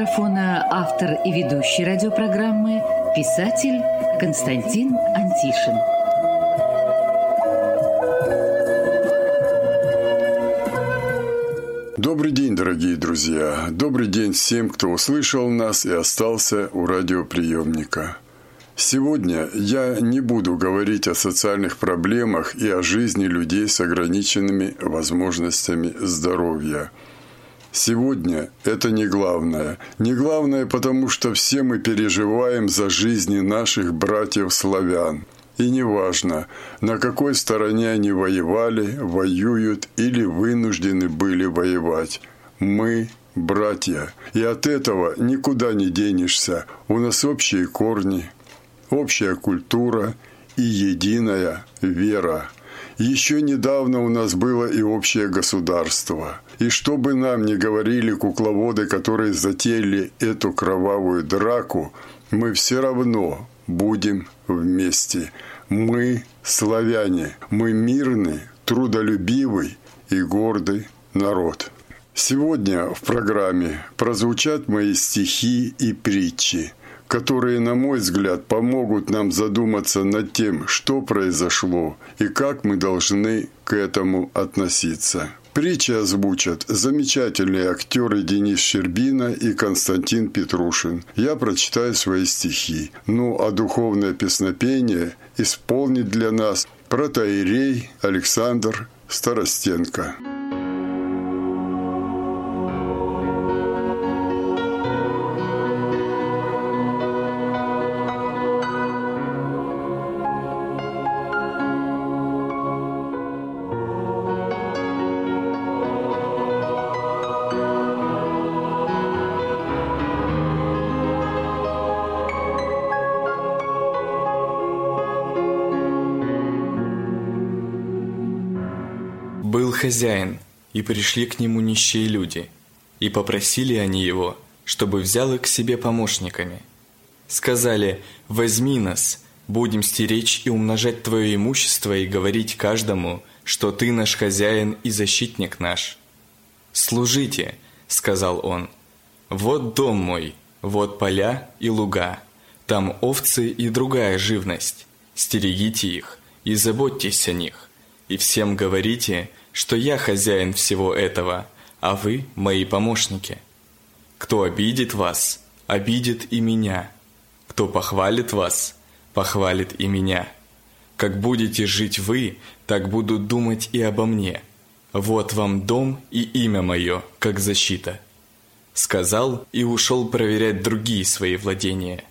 микрофона автор и ведущий радиопрограммы писатель Константин Антишин. Добрый день, дорогие друзья! Добрый день всем, кто услышал нас и остался у радиоприемника. Сегодня я не буду говорить о социальных проблемах и о жизни людей с ограниченными возможностями здоровья. Сегодня это не главное. Не главное, потому что все мы переживаем за жизни наших братьев-славян. И неважно, на какой стороне они воевали, воюют или вынуждены были воевать. Мы – братья. И от этого никуда не денешься. У нас общие корни, общая культура и единая вера. Еще недавно у нас было и общее государство. И что бы нам ни говорили кукловоды, которые затеяли эту кровавую драку, мы все равно будем вместе. Мы славяне, мы мирный, трудолюбивый и гордый народ. Сегодня в программе прозвучат мои стихи и притчи – которые, на мой взгляд, помогут нам задуматься над тем, что произошло и как мы должны к этому относиться. Притчи озвучат замечательные актеры Денис Щербина и Константин Петрушин. Я прочитаю свои стихи. Ну, а духовное песнопение исполнит для нас протоиерей Александр Старостенко. Хозяин, и пришли к нему нищие люди, и попросили они его, чтобы взял их к себе помощниками. Сказали, возьми нас, будем стеречь и умножать твое имущество и говорить каждому, что ты наш хозяин и защитник наш. «Служите», — сказал он, — «вот дом мой, вот поля и луга, там овцы и другая живность, стерегите их и заботьтесь о них, и всем говорите, что я хозяин всего этого, а вы мои помощники. Кто обидит вас, обидит и меня. Кто похвалит вас, похвалит и меня. Как будете жить вы, так будут думать и обо мне. Вот вам дом и имя мое, как защита. Сказал и ушел проверять другие свои владения.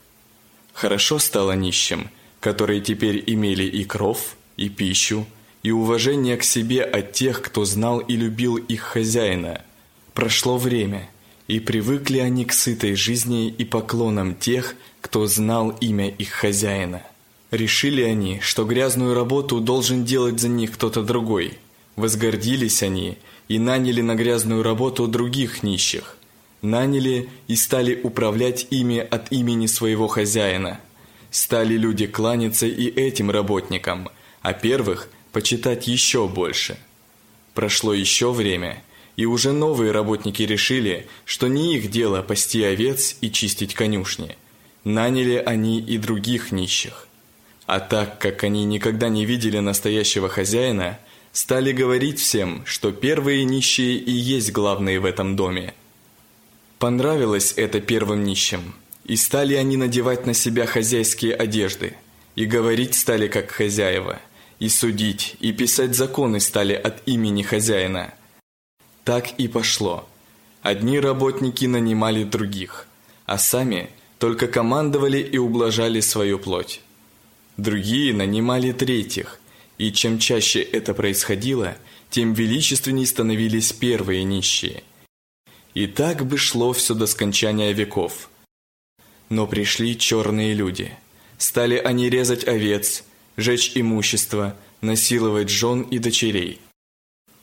Хорошо стало нищим, которые теперь имели и кров, и пищу, и уважение к себе от тех, кто знал и любил их хозяина. Прошло время, и привыкли они к сытой жизни и поклонам тех, кто знал имя их хозяина. Решили они, что грязную работу должен делать за них кто-то другой. Возгордились они и наняли на грязную работу других нищих. Наняли и стали управлять ими от имени своего хозяина. Стали люди кланяться и этим работникам, а первых – почитать еще больше. Прошло еще время, и уже новые работники решили, что не их дело пасти овец и чистить конюшни. Наняли они и других нищих. А так как они никогда не видели настоящего хозяина, стали говорить всем, что первые нищие и есть главные в этом доме. Понравилось это первым нищим, и стали они надевать на себя хозяйские одежды, и говорить стали как хозяева – и судить, и писать законы стали от имени хозяина. Так и пошло. Одни работники нанимали других, а сами только командовали и ублажали свою плоть. Другие нанимали третьих, и чем чаще это происходило, тем величественней становились первые нищие. И так бы шло все до скончания веков. Но пришли черные люди. Стали они резать овец, жечь имущество, насиловать жен и дочерей.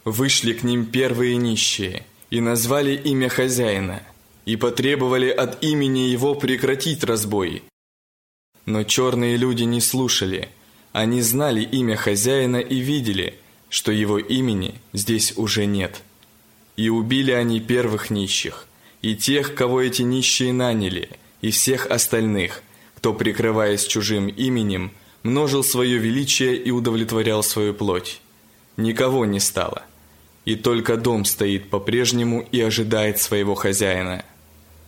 Вышли к ним первые нищие и назвали имя хозяина, и потребовали от имени его прекратить разбой. Но черные люди не слушали, Они знали имя хозяина и видели, что его имени здесь уже нет. И убили они первых нищих, и тех, кого эти нищие наняли, и всех остальных, кто, прикрываясь чужим именем, множил свое величие и удовлетворял свою плоть. Никого не стало, и только дом стоит по-прежнему и ожидает своего хозяина.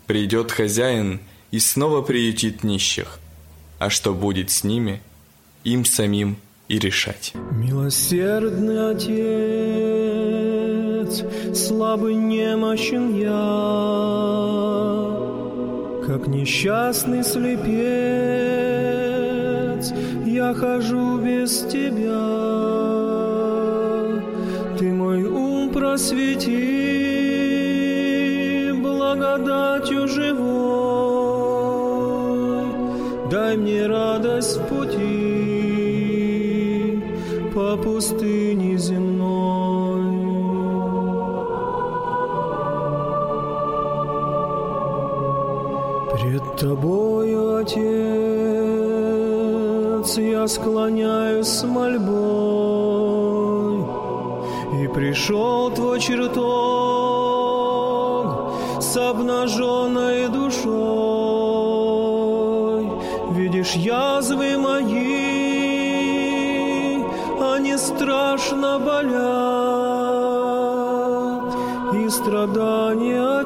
Придет хозяин и снова приютит нищих, а что будет с ними, им самим и решать. Милосердный Отец, слабый немощен я, как несчастный слепец, я хожу без тебя. Ты мой ум просвети, благодатью живой, дай мне радость в пути по пустыне земной. Пред Тобою, Отец, я склоняюсь с мольбой, и пришел Твой чертог с обнаженной душой. Видишь язвы мои, они страшно болят, и страдания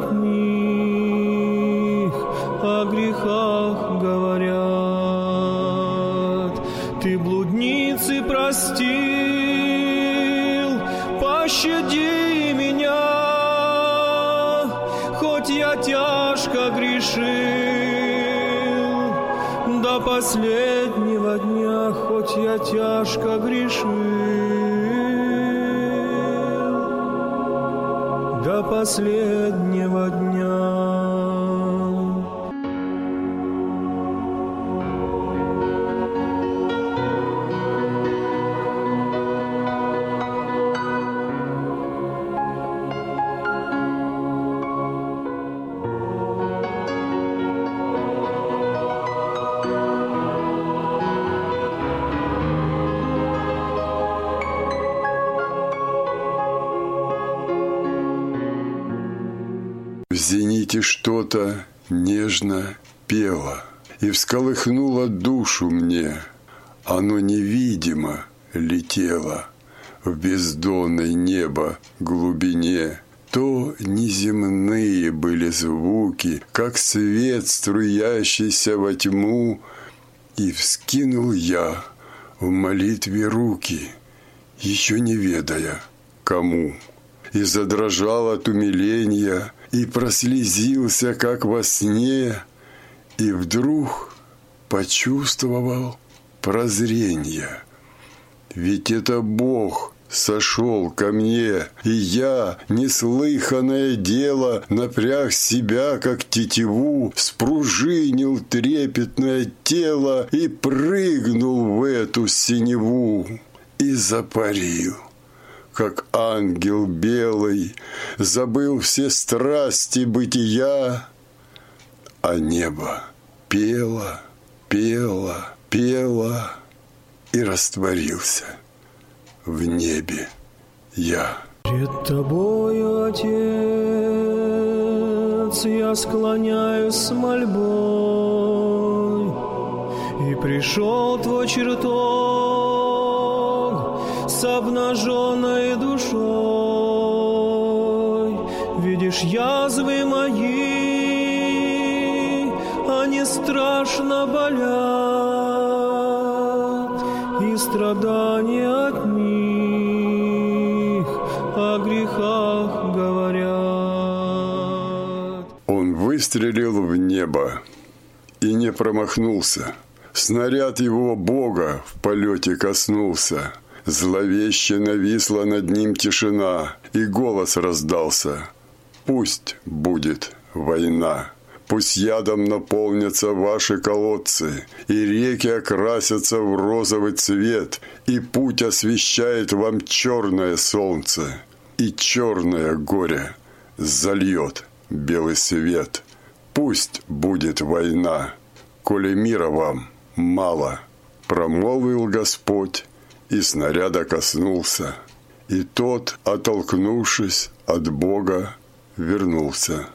грешил, до последнего дня, хоть я тяжко грешил, до последнего дня. В зените что-то нежно пело и всколыхнуло душу мне. Оно невидимо летело в бездонной небо глубине. То неземные были звуки, как свет, струящийся во тьму, и вскинул я в молитве руки, еще не ведая, кому и задрожал от умиления, и прослезился, как во сне, и вдруг почувствовал прозрение. Ведь это Бог сошел ко мне, и я, неслыханное дело, напряг себя, как тетиву, спружинил трепетное тело и прыгнул в эту синеву и запарил как ангел белый, забыл все страсти бытия, а небо пело, пело, пело и растворился в небе я. Пред тобою, Отец, я склоняюсь с мольбой, и пришел Твой чертог с обнаженной душой. Видишь язвы мои, они страшно болят, и страдания от них о грехах говорят. Он выстрелил в небо и не промахнулся. Снаряд его Бога в полете коснулся. Зловеще нависла над ним тишина, и голос раздался. «Пусть будет война». Пусть ядом наполнятся ваши колодцы, и реки окрасятся в розовый цвет, и путь освещает вам черное солнце, и черное горе зальет белый свет. Пусть будет война, коли мира вам мало, Промолвил Господь, и снаряда коснулся. И тот, оттолкнувшись от Бога, вернулся.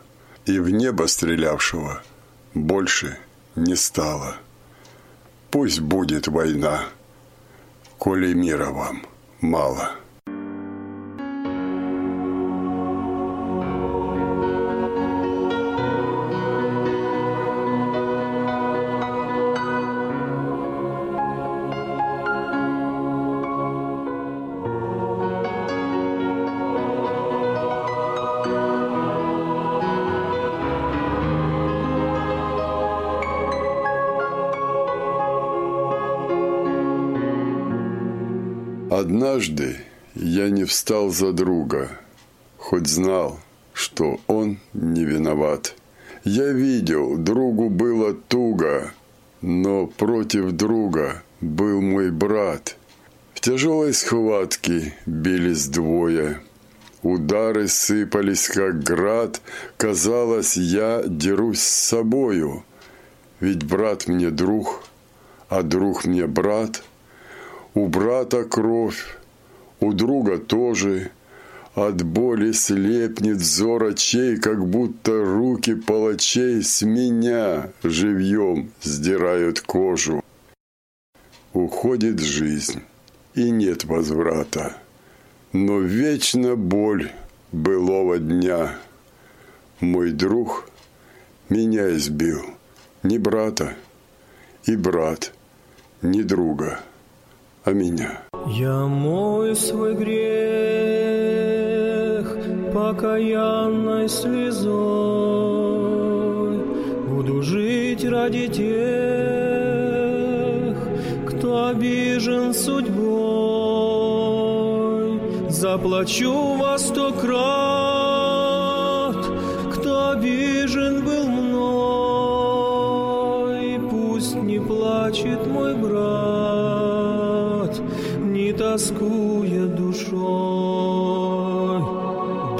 И в небо стрелявшего больше не стало. Пусть будет война, коли мира вам мало. Встал за друга, хоть знал, что он не виноват. Я видел, другу было туго, но против друга был мой брат. В тяжелой схватке бились двое. Удары сыпались, как град. Казалось, я дерусь с собою. Ведь брат мне друг, а друг мне брат – у брата кровь, у друга тоже. От боли слепнет взор очей, как будто руки палачей с меня живьем сдирают кожу. Уходит жизнь, и нет возврата. Но вечно боль былого дня. Мой друг меня избил, не брата, и брат, не друга а меня. Я мой свой грех покаянной слезой Буду жить ради тех, кто обижен судьбой Заплачу во сто крат,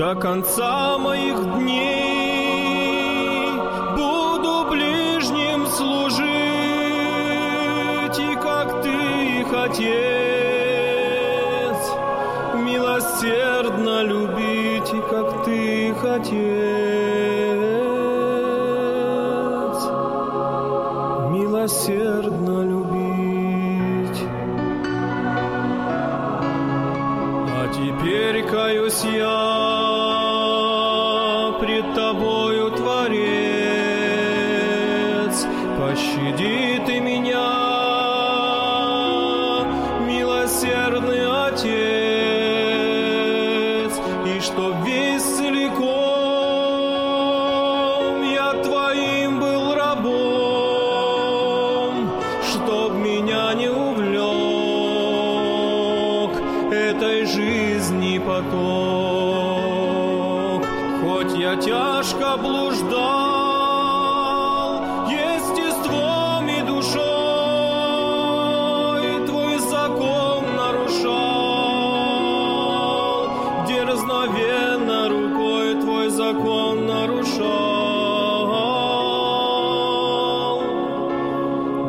До конца моих дней буду ближним служить, и как ты, их отец, милосердно любить, и как ты, их отец, милосердно любить. Теперь каюсь я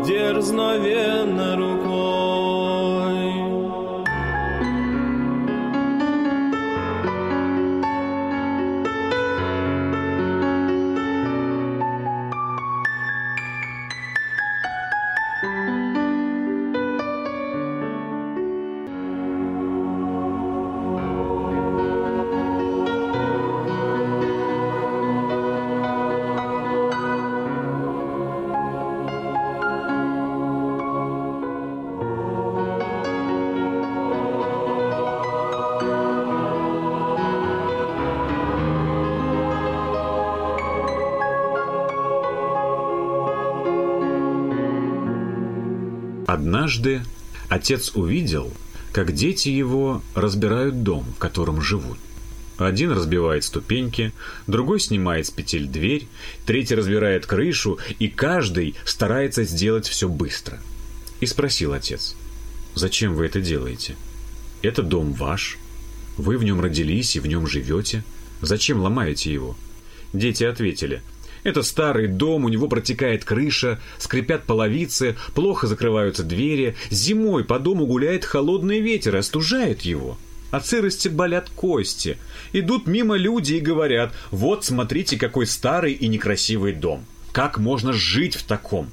дерзновенно рукой. Однажды отец увидел, как дети его разбирают дом, в котором живут. Один разбивает ступеньки, другой снимает с петель дверь, третий разбирает крышу, и каждый старается сделать все быстро. И спросил отец, «Зачем вы это делаете? Это дом ваш, вы в нем родились и в нем живете. Зачем ломаете его?» Дети ответили, Это старый дом, у него протекает крыша, скрипят половицы, плохо закрываются двери. Зимой по дому гуляет холодный ветер, остужает его. От сырости болят кости. Идут мимо люди и говорят, вот смотрите, какой старый и некрасивый дом. Как можно жить в таком?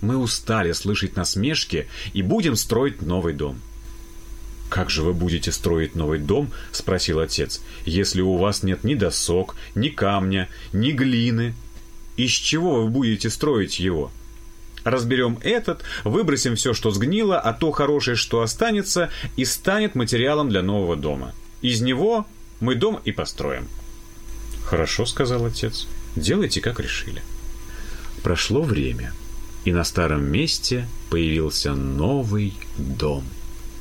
Мы устали слышать насмешки и будем строить новый дом. «Как же вы будете строить новый дом?» – спросил отец. «Если у вас нет ни досок, ни камня, ни глины, из чего вы будете строить его?» Разберем этот, выбросим все, что сгнило, а то хорошее, что останется, и станет материалом для нового дома. Из него мы дом и построим. «Хорошо», — сказал отец. «Делайте, как решили». Прошло время, и на старом месте появился новый дом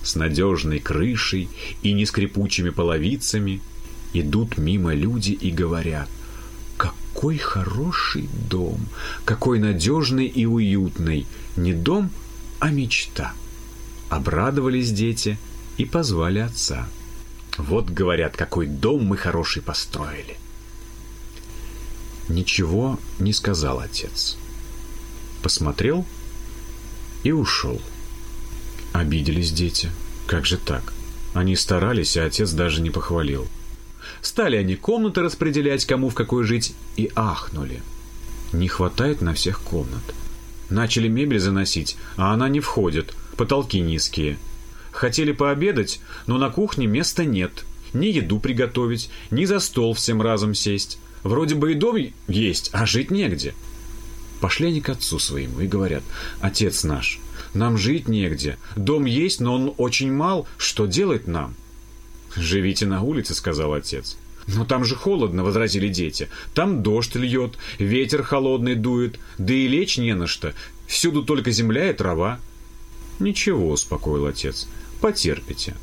с надежной крышей и нескрипучими половицами. Идут мимо люди и говорят, какой хороший дом, какой надежный и уютный. Не дом, а мечта. Обрадовались дети и позвали отца. Вот, говорят, какой дом мы хороший построили. Ничего не сказал отец. Посмотрел и ушел. Обиделись дети. Как же так? Они старались, а отец даже не похвалил. Стали они комнаты распределять, кому в какой жить, и ахнули. Не хватает на всех комнат. Начали мебель заносить, а она не входит, потолки низкие. Хотели пообедать, но на кухне места нет. Ни еду приготовить, ни за стол всем разом сесть. Вроде бы и дом есть, а жить негде. Пошли они к отцу своему и говорят, «Отец наш, нам жить негде. Дом есть, но он очень мал. Что делать нам?» «Живите на улице», — сказал отец. «Но там же холодно», — возразили дети. «Там дождь льет, ветер холодный дует, да и лечь не на что. Всюду только земля и трава». «Ничего», — успокоил отец, — «потерпите.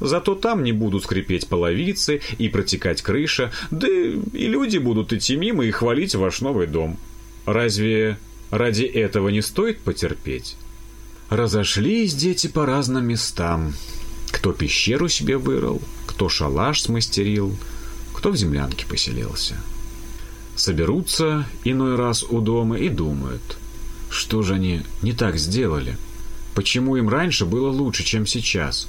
Зато там не будут скрипеть половицы и протекать крыша, да и люди будут идти мимо и хвалить ваш новый дом. Разве ради этого не стоит потерпеть?» Разошлись дети по разным местам. Кто пещеру себе вырыл, кто шалаш смастерил, кто в землянке поселился. Соберутся иной раз у дома и думают, что же они не так сделали, почему им раньше было лучше, чем сейчас.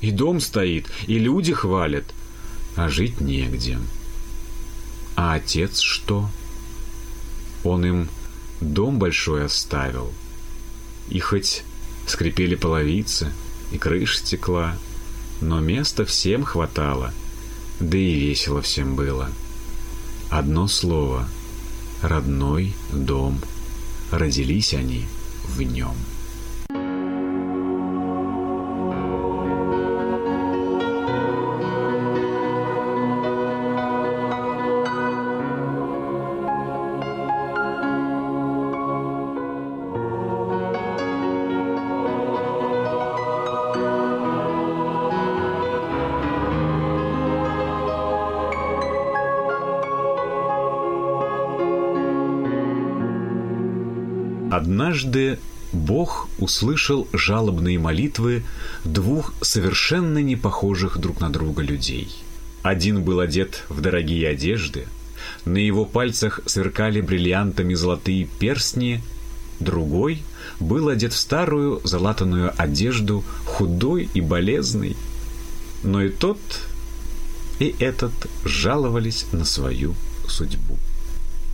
И дом стоит, и люди хвалят, а жить негде. А отец что? Он им дом большой оставил. И хоть скрипели половицы, и крыша стекла, но места всем хватало, да и весело всем было. Одно слово — родной дом. Родились они в нем. Однажды Бог услышал жалобные молитвы двух совершенно не похожих друг на друга людей. Один был одет в дорогие одежды, на его пальцах сверкали бриллиантами золотые перстни, другой был одет в старую залатанную одежду, худой и болезный. Но и тот, и этот жаловались на свою судьбу.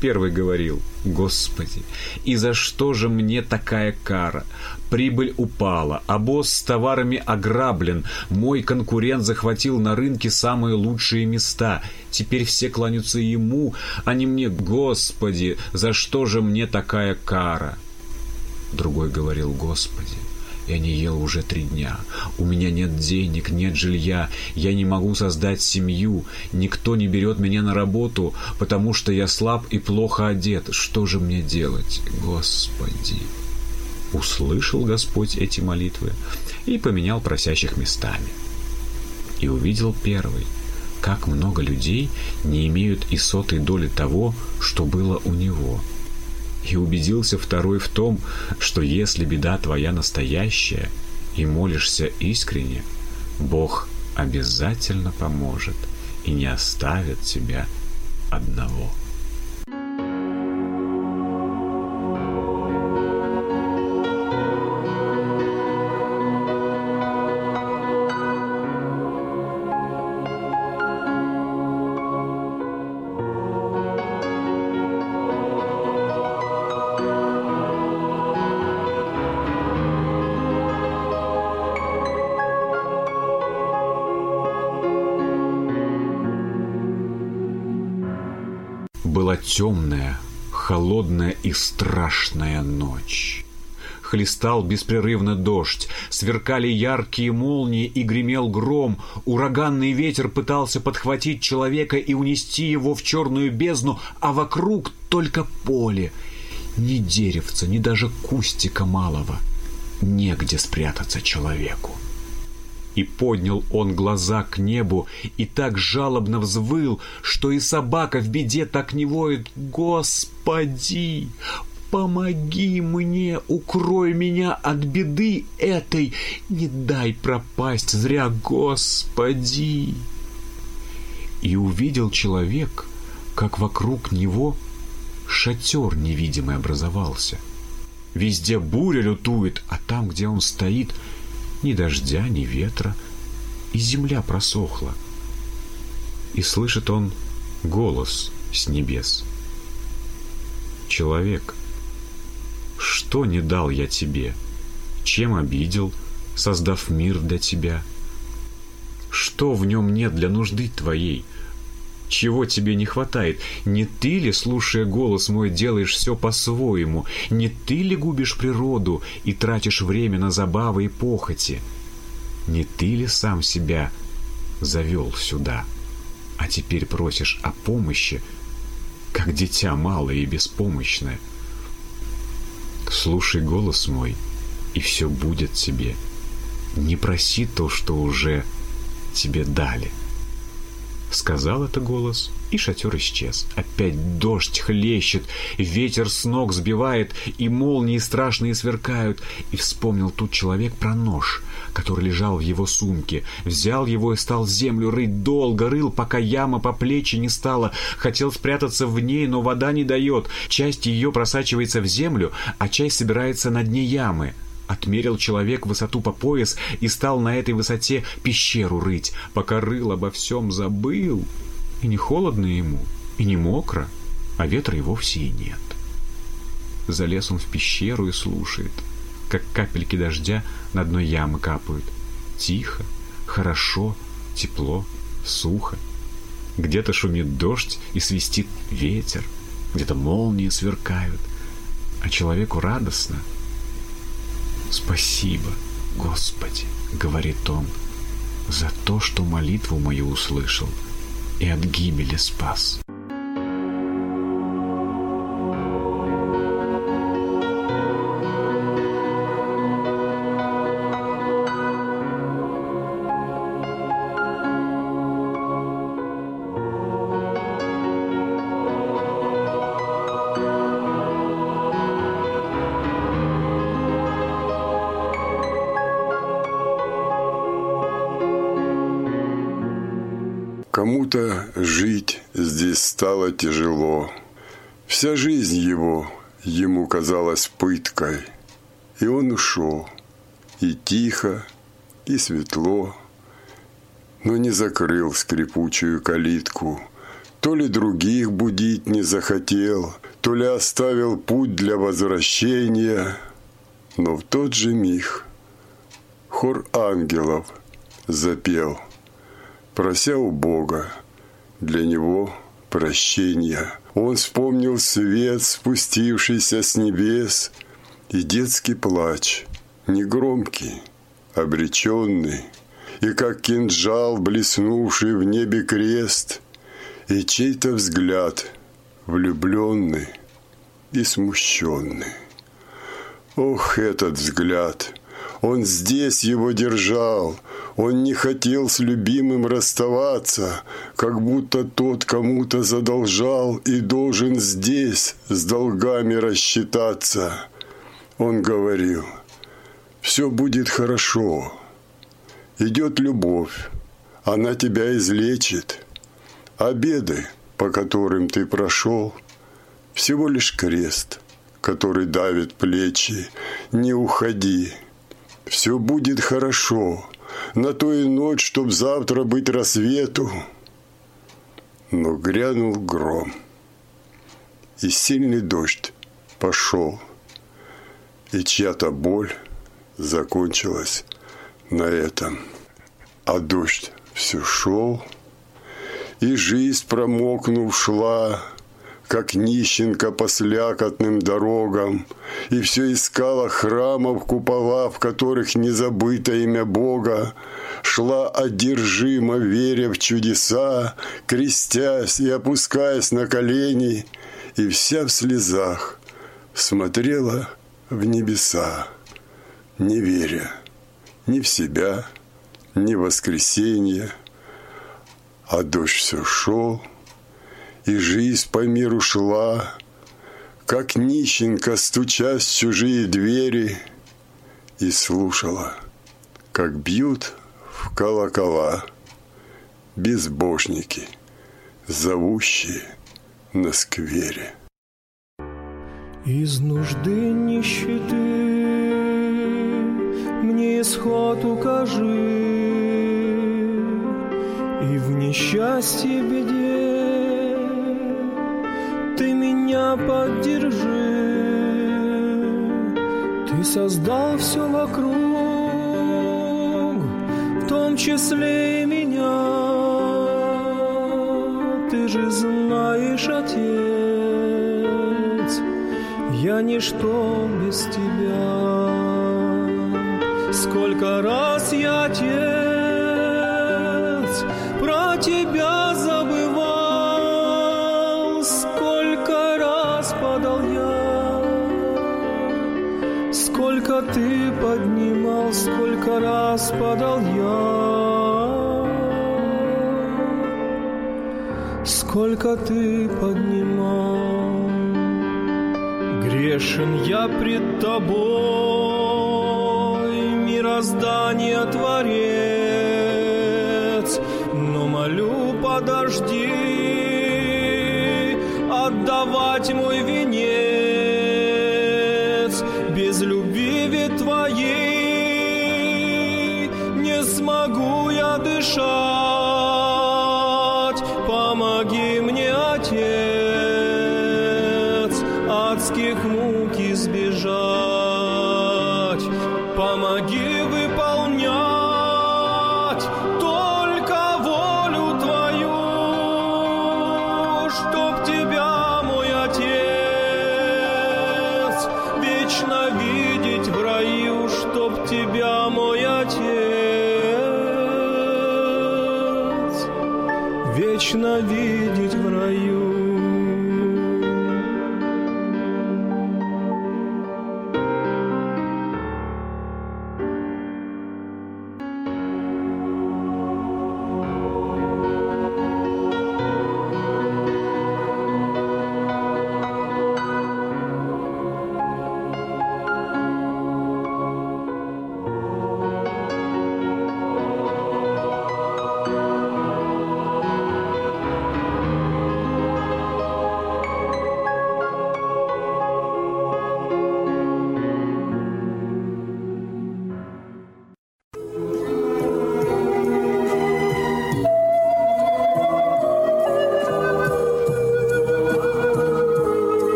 Первый говорил, «Господи, и за что же мне такая кара? Прибыль упала, а босс с товарами ограблен, мой конкурент захватил на рынке самые лучшие места, теперь все кланяются ему, а не мне, Господи, за что же мне такая кара?» Другой говорил, «Господи, я не ел уже три дня. У меня нет денег, нет жилья. Я не могу создать семью. Никто не берет меня на работу, потому что я слаб и плохо одет. Что же мне делать, Господи? Услышал Господь эти молитвы и поменял просящих местами. И увидел первый, как много людей не имеют и сотой доли того, что было у него – и убедился второй в том, что если беда твоя настоящая и молишься искренне, Бог обязательно поможет и не оставит тебя одного. Была темная, холодная и страшная ночь. Хлестал беспрерывно дождь, сверкали яркие молнии и гремел гром. Ураганный ветер пытался подхватить человека и унести его в черную бездну, а вокруг только поле. Ни деревца, ни даже кустика малого. Негде спрятаться человеку. И поднял он глаза к небу и так жалобно взвыл, что и собака в беде так не воет «Господи, Помоги мне, укрой меня от беды этой, не дай пропасть зря, Господи!» И увидел человек, как вокруг него шатер невидимый образовался. Везде буря лютует, а там, где он стоит, ни дождя, ни ветра, и земля просохла. И слышит он голос с небес. «Человек, что не дал я тебе? Чем обидел, создав мир для тебя? Что в нем нет для нужды твоей? Чего тебе не хватает? Не ты ли, слушая голос мой, делаешь все по-своему? Не ты ли губишь природу и тратишь время на забавы и похоти? Не ты ли сам себя завел сюда, а теперь просишь о помощи, как дитя малое и беспомощное? Слушай голос мой, и все будет тебе. Не проси то, что уже тебе дали. Сказал это голос, и шатер исчез. Опять дождь хлещет, ветер с ног сбивает, и молнии страшные сверкают. И вспомнил тут человек про нож, который лежал в его сумке. Взял его и стал землю рыть. Долго рыл, пока яма по плечи не стала. Хотел спрятаться в ней, но вода не дает. Часть ее просачивается в землю, а часть собирается на дне ямы. Отмерил человек высоту по пояс и стал на этой высоте пещеру рыть, пока рыл обо всем забыл. И не холодно ему, и не мокро, а ветра и вовсе и нет. Залез он в пещеру и слушает, как капельки дождя на дно ямы капают. Тихо, хорошо, тепло, сухо. Где-то шумит дождь и свистит ветер, где-то молнии сверкают, а человеку радостно — «Спасибо, Господи!» — говорит он, «за то, что молитву мою услышал и от гибели спас». Кому-то жить здесь стало тяжело. Вся жизнь его ему казалась пыткой. И он ушел. И тихо, и светло. Но не закрыл скрипучую калитку. То ли других будить не захотел, то ли оставил путь для возвращения. Но в тот же миг хор ангелов запел – прося у Бога для него прощения. Он вспомнил свет, спустившийся с небес, и детский плач, негромкий, обреченный, и как кинжал, блеснувший в небе крест, и чей-то взгляд, влюбленный и смущенный. Ох, этот взгляд! Он здесь его держал, он не хотел с любимым расставаться, как будто тот кому-то задолжал и должен здесь с долгами рассчитаться. Он говорил, все будет хорошо. Идет любовь, она тебя излечит. Обеды, по которым ты прошел, всего лишь крест, который давит плечи. Не уходи, все будет хорошо на то и ночь, чтоб завтра быть рассвету. Но грянул гром, и сильный дождь пошел, и чья-то боль закончилась на этом. А дождь все шел, и жизнь, промокнув, шла, как нищенка по слякотным дорогам, и все искала храмов, купола, в которых не забыто имя Бога, шла одержимо, веря в чудеса, крестясь и опускаясь на колени, и вся в слезах смотрела в небеса, не веря ни в себя, ни в воскресенье, а дождь все шел, и жизнь по миру шла, как нищенка, стучась в чужие двери, и слушала, как бьют в колокола безбожники, зовущие на сквере. Из нужды нищеты мне исход укажи, И в несчастье беде меня поддержи. Ты создал все вокруг, в том числе и меня. Ты же знаешь, Отец, я ничто без тебя. Сколько раз я, Отец, раз падал я. Сколько ты поднимал Грешен я пред тобой, мироздание творец, но молю, подожди, адских мук избежать. Помоги